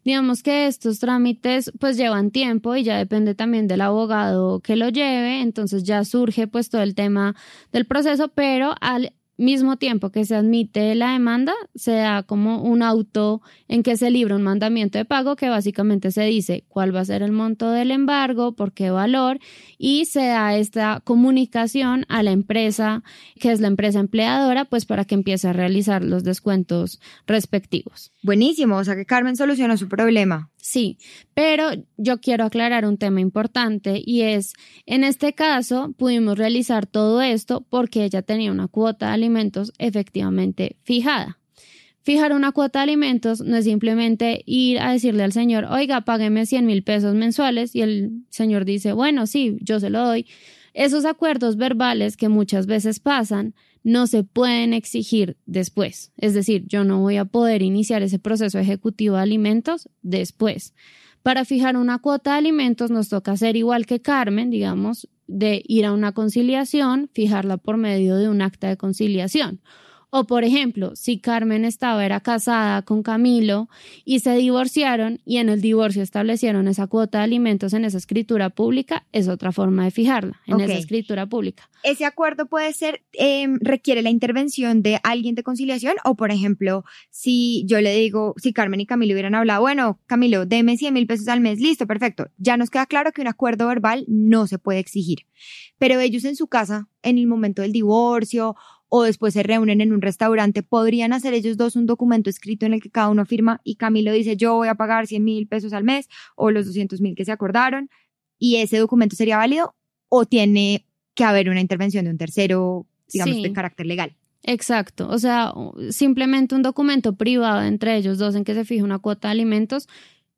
Digamos que estos trámites pues llevan tiempo y ya depende también del abogado que lo lleve, entonces ya surge pues todo el tema del proceso, pero al mismo tiempo que se admite la demanda, se da como un auto en que se libra un mandamiento de pago que básicamente se dice cuál va a ser el monto del embargo, por qué valor y se da esta comunicación a la empresa, que es la empresa empleadora, pues para que empiece a realizar los descuentos respectivos. Buenísimo, o sea que Carmen solucionó su problema. Sí, pero yo quiero aclarar un tema importante y es, en este caso pudimos realizar todo esto porque ella tenía una cuota de efectivamente fijada. Fijar una cuota de alimentos no es simplemente ir a decirle al señor, oiga, págueme 100 mil pesos mensuales y el señor dice, bueno, sí, yo se lo doy. Esos acuerdos verbales que muchas veces pasan no se pueden exigir después. Es decir, yo no voy a poder iniciar ese proceso ejecutivo de alimentos después. Para fijar una cuota de alimentos nos toca hacer igual que Carmen, digamos, de ir a una conciliación, fijarla por medio de un acta de conciliación. O por ejemplo, si Carmen estaba era casada con Camilo y se divorciaron y en el divorcio establecieron esa cuota de alimentos en esa escritura pública, es otra forma de fijarla en esa escritura pública. Ese acuerdo puede ser, em, requiere la intervención de alguien de conciliación o por ejemplo, si yo le digo, si Carmen y Camilo hubieran hablado, bueno, Camilo, deme 100 mil pesos al mes, listo, perfecto. Ya nos queda claro que un acuerdo verbal no se puede exigir. Pero ellos en su casa, en el momento del divorcio o después se reúnen en un restaurante, podrían hacer ellos dos un documento escrito en el que cada uno firma y Camilo dice yo voy a pagar 100 mil pesos al mes o los 200 mil que se acordaron y ese documento sería válido o tiene que haber una intervención de un tercero, digamos, de carácter legal. Exacto, o sea, simplemente un documento privado entre ellos dos en que se fija una cuota de alimentos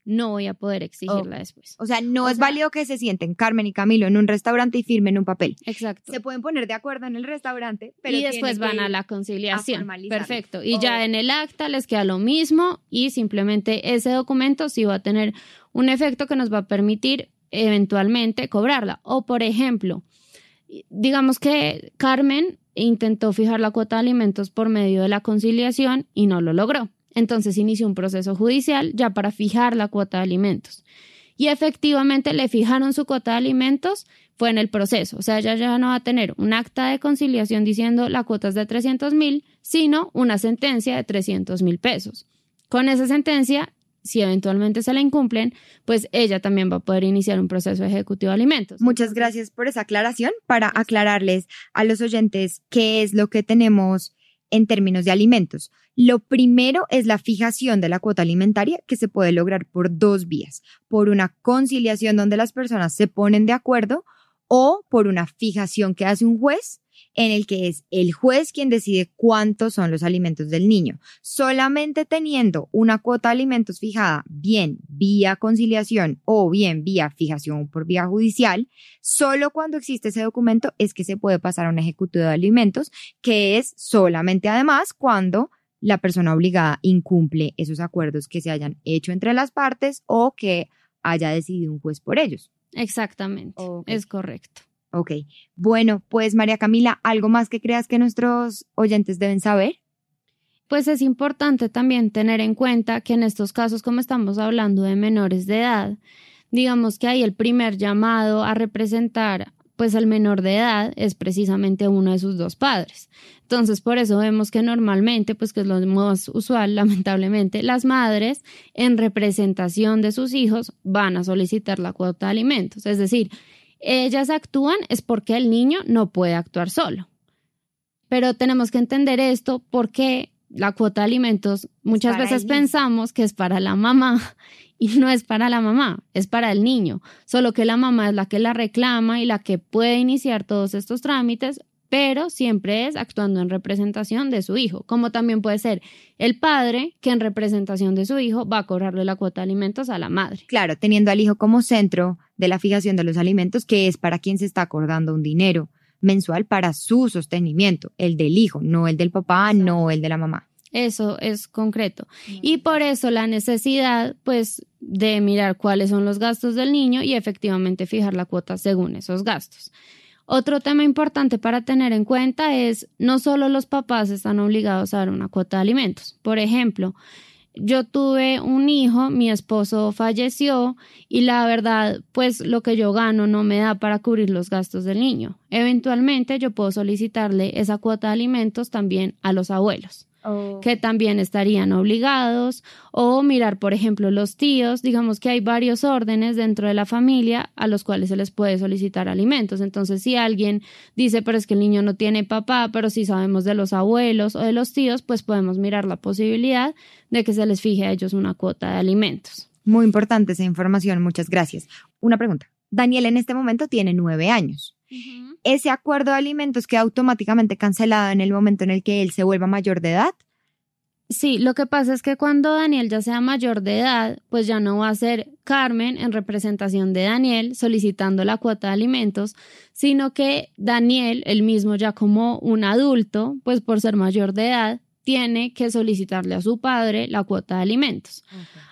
no voy a poder exigirla después. O sea, no es válido que se sienten Carmen y Camilo en un restaurante y firmen un papel. Exacto. Se pueden poner de acuerdo en el restaurante, pero y después van a la conciliación. Perfecto. Y ya en el acta les queda lo mismo y simplemente ese documento sí va a tener un efecto que nos va a permitir eventualmente cobrarla. O por ejemplo, digamos que Carmen intentó fijar la cuota de alimentos por medio de la conciliación y no lo logró. Entonces inició un proceso judicial ya para fijar la cuota de alimentos. Y efectivamente le fijaron su cuota de alimentos, fue en el proceso. O sea, ella ya no va a tener un acta de conciliación diciendo la cuota es de 300 mil, sino una sentencia de 300 mil pesos. Con esa sentencia, si eventualmente se la incumplen, pues ella también va a poder iniciar un proceso ejecutivo de alimentos. Muchas gracias por esa aclaración para aclararles a los oyentes qué es lo que tenemos en términos de alimentos. Lo primero es la fijación de la cuota alimentaria que se puede lograr por dos vías, por una conciliación donde las personas se ponen de acuerdo o por una fijación que hace un juez en el que es el juez quien decide cuántos son los alimentos del niño. Solamente teniendo una cuota de alimentos fijada, bien vía conciliación o bien vía fijación por vía judicial, solo cuando existe ese documento es que se puede pasar a un ejecutivo de alimentos, que es solamente además cuando la persona obligada incumple esos acuerdos que se hayan hecho entre las partes o que haya decidido un juez por ellos. Exactamente, es correcto. Ok, bueno, pues María Camila, ¿algo más que creas que nuestros oyentes deben saber? Pues es importante también tener en cuenta que en estos casos, como estamos hablando de menores de edad, digamos que ahí el primer llamado a representar pues el menor de edad es precisamente uno de sus dos padres. Entonces, por eso vemos que normalmente, pues que es lo más usual, lamentablemente, las madres en representación de sus hijos van a solicitar la cuota de alimentos. Es decir, ellas actúan es porque el niño no puede actuar solo. Pero tenemos que entender esto porque la cuota de alimentos muchas veces pensamos que es para la mamá y no es para la mamá, es para el niño. Solo que la mamá es la que la reclama y la que puede iniciar todos estos trámites pero siempre es actuando en representación de su hijo, como también puede ser el padre que en representación de su hijo va a cobrarle la cuota de alimentos a la madre. Claro, teniendo al hijo como centro de la fijación de los alimentos, que es para quien se está acordando un dinero mensual para su sostenimiento, el del hijo, no el del papá, no el de la mamá. Eso es concreto. Y por eso la necesidad, pues, de mirar cuáles son los gastos del niño y efectivamente fijar la cuota según esos gastos. Otro tema importante para tener en cuenta es no solo los papás están obligados a dar una cuota de alimentos. Por ejemplo, yo tuve un hijo, mi esposo falleció y la verdad, pues lo que yo gano no me da para cubrir los gastos del niño. Eventualmente yo puedo solicitarle esa cuota de alimentos también a los abuelos que también estarían obligados, o mirar, por ejemplo, los tíos, digamos que hay varios órdenes dentro de la familia a los cuales se les puede solicitar alimentos. Entonces, si alguien dice, pero es que el niño no tiene papá, pero si sabemos de los abuelos o de los tíos, pues podemos mirar la posibilidad de que se les fije a ellos una cuota de alimentos. Muy importante esa información, muchas gracias. Una pregunta. Daniel en este momento tiene nueve años ese acuerdo de alimentos queda automáticamente cancelado en el momento en el que él se vuelva mayor de edad. Sí, lo que pasa es que cuando Daniel ya sea mayor de edad, pues ya no va a ser Carmen en representación de Daniel solicitando la cuota de alimentos, sino que Daniel, el mismo ya como un adulto, pues por ser mayor de edad, tiene que solicitarle a su padre la cuota de alimentos.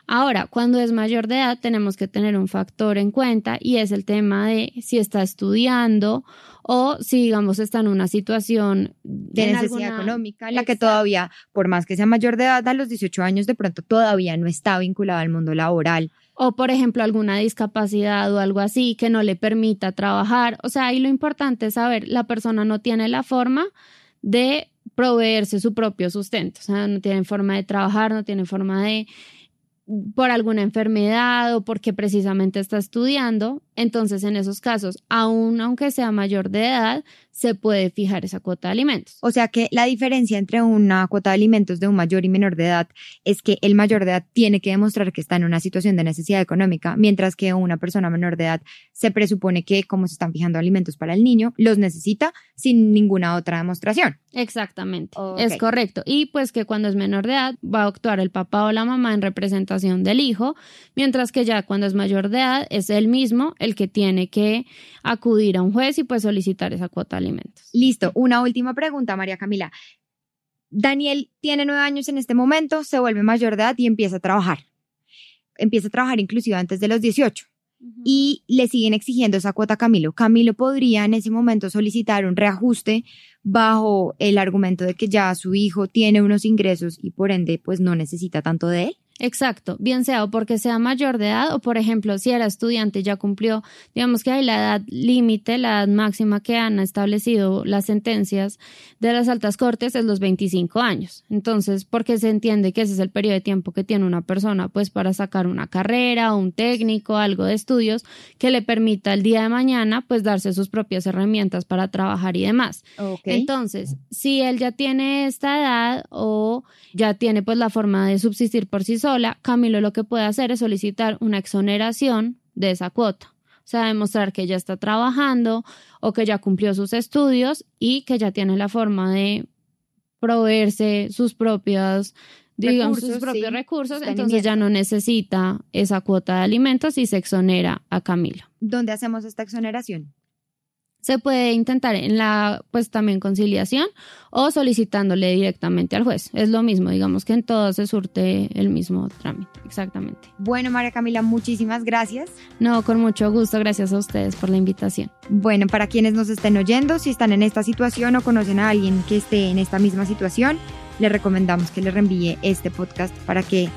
Ahora, cuando es mayor de edad, tenemos que tener un factor en cuenta y es el tema de si está estudiando o si, digamos, está en una situación de necesidad económica, la que todavía, por más que sea mayor de edad, a los 18 años, de pronto todavía no está vinculado al mundo laboral. O, por ejemplo, alguna discapacidad o algo así que no le permita trabajar. O sea, ahí lo importante es saber, la persona no tiene la forma de proveerse su propio sustento, o sea, no tienen forma de trabajar, no tienen forma de por alguna enfermedad o porque precisamente está estudiando, entonces en esos casos, aún aunque sea mayor de edad, se puede fijar esa cuota de alimentos. O sea que la diferencia entre una cuota de alimentos de un mayor y menor de edad es que el mayor de edad tiene que demostrar que está en una situación de necesidad económica, mientras que una persona menor de edad se presupone que como se están fijando alimentos para el niño, los necesita sin ninguna otra demostración. Exactamente, es correcto. Y pues que cuando es menor de edad va a actuar el papá o la mamá en representación del hijo, mientras que ya cuando es mayor de edad es él mismo el que tiene que acudir a un juez y pues solicitar esa cuota de alimentos. Listo, una última pregunta, María Camila. Daniel tiene nueve años en este momento, se vuelve mayor de edad y empieza a trabajar. Empieza a trabajar inclusive antes de los 18 y le siguen exigiendo esa cuota a Camilo. Camilo podría en ese momento solicitar un reajuste bajo el argumento de que ya su hijo tiene unos ingresos y por ende pues no necesita tanto de él. Exacto, bien sea o porque sea mayor de edad o, por ejemplo, si era estudiante y ya cumplió, digamos que hay la edad límite, la edad máxima que han establecido las sentencias de las altas cortes es los 25 años. Entonces, porque se entiende que ese es el periodo de tiempo que tiene una persona, pues para sacar una carrera, un técnico, algo de estudios que le permita el día de mañana, pues darse sus propias herramientas para trabajar y demás. Entonces, si él ya tiene esta edad o ya tiene pues la forma de subsistir por sí solo, Camilo lo que puede hacer es solicitar una exoneración de esa cuota. O sea, demostrar que ya está trabajando o que ya cumplió sus estudios y que ya tiene la forma de proveerse sus propios digamos, sus propios recursos, entonces ya no necesita esa cuota de alimentos y se exonera a Camilo. ¿Dónde hacemos esta exoneración? Se puede intentar en la pues también conciliación o solicitándole directamente al juez. Es lo mismo, digamos que en todo se surte el mismo trámite, exactamente. Bueno, María Camila, muchísimas gracias. No, con mucho gusto, gracias a ustedes por la invitación. Bueno, para quienes nos estén oyendo, si están en esta situación o conocen a alguien que esté en esta misma situación, les recomendamos que le reenvíe este podcast para que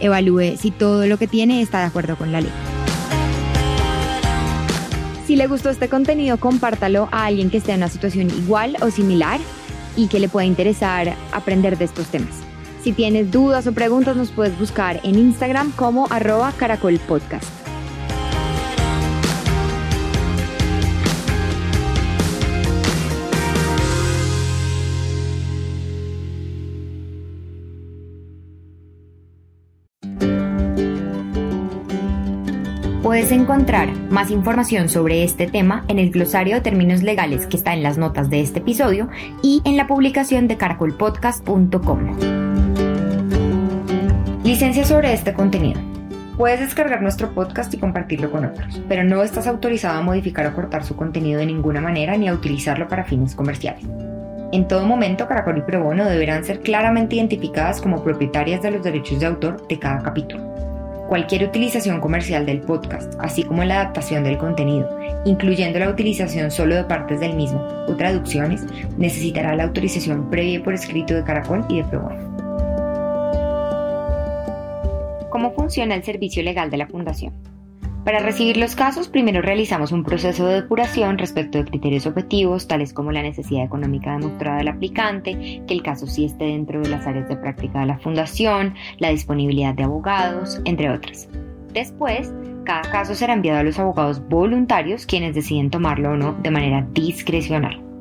evalúe si todo lo que tiene está de acuerdo con la ley. Si le gustó este contenido, compártalo a alguien que esté en una situación igual o similar y que le pueda interesar aprender de estos temas. Si tienes dudas o preguntas, nos puedes buscar en Instagram como arroba caracolpodcast. Puedes encontrar más información sobre este tema en el glosario de términos legales que está en las notas de este episodio y en la publicación de caracolpodcast.com. Licencia sobre este contenido. Puedes descargar nuestro podcast y compartirlo con otros, pero no estás autorizado a modificar o cortar su contenido de ninguna manera ni a utilizarlo para fines comerciales. En todo momento, Caracol y Probono deberán ser claramente identificadas como propietarias de los derechos de autor de cada capítulo. Cualquier utilización comercial del podcast, así como la adaptación del contenido, incluyendo la utilización solo de partes del mismo o traducciones, necesitará la autorización previa por escrito de Caracol y de Probar. ¿Cómo funciona el servicio legal de la Fundación? Para recibir los casos, primero realizamos un proceso de depuración respecto de criterios objetivos, tales como la necesidad económica demostrada del aplicante, que el caso sí esté dentro de las áreas de práctica de la fundación, la disponibilidad de abogados, entre otras. Después, cada caso será enviado a los abogados voluntarios, quienes deciden tomarlo o no de manera discrecional.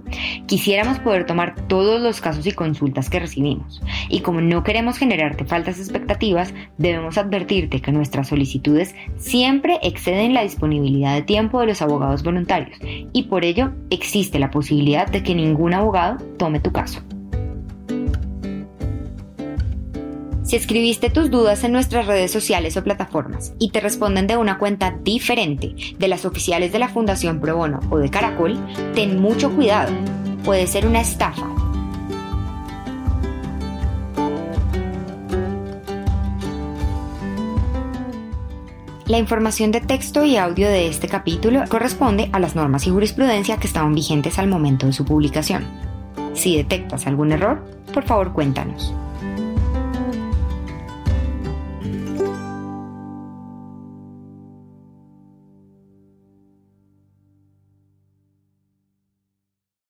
Quisiéramos poder tomar todos los casos y consultas que recibimos, y como no queremos generarte faltas expectativas, debemos advertirte que nuestras solicitudes siempre exceden la disponibilidad de tiempo de los abogados voluntarios, y por ello existe la posibilidad de que ningún abogado tome tu caso. Si escribiste tus dudas en nuestras redes sociales o plataformas y te responden de una cuenta diferente de las oficiales de la Fundación Pro Bono o de Caracol, ten mucho cuidado. Puede ser una estafa. La información de texto y audio de este capítulo corresponde a las normas y jurisprudencia que estaban vigentes al momento de su publicación. Si detectas algún error, por favor cuéntanos.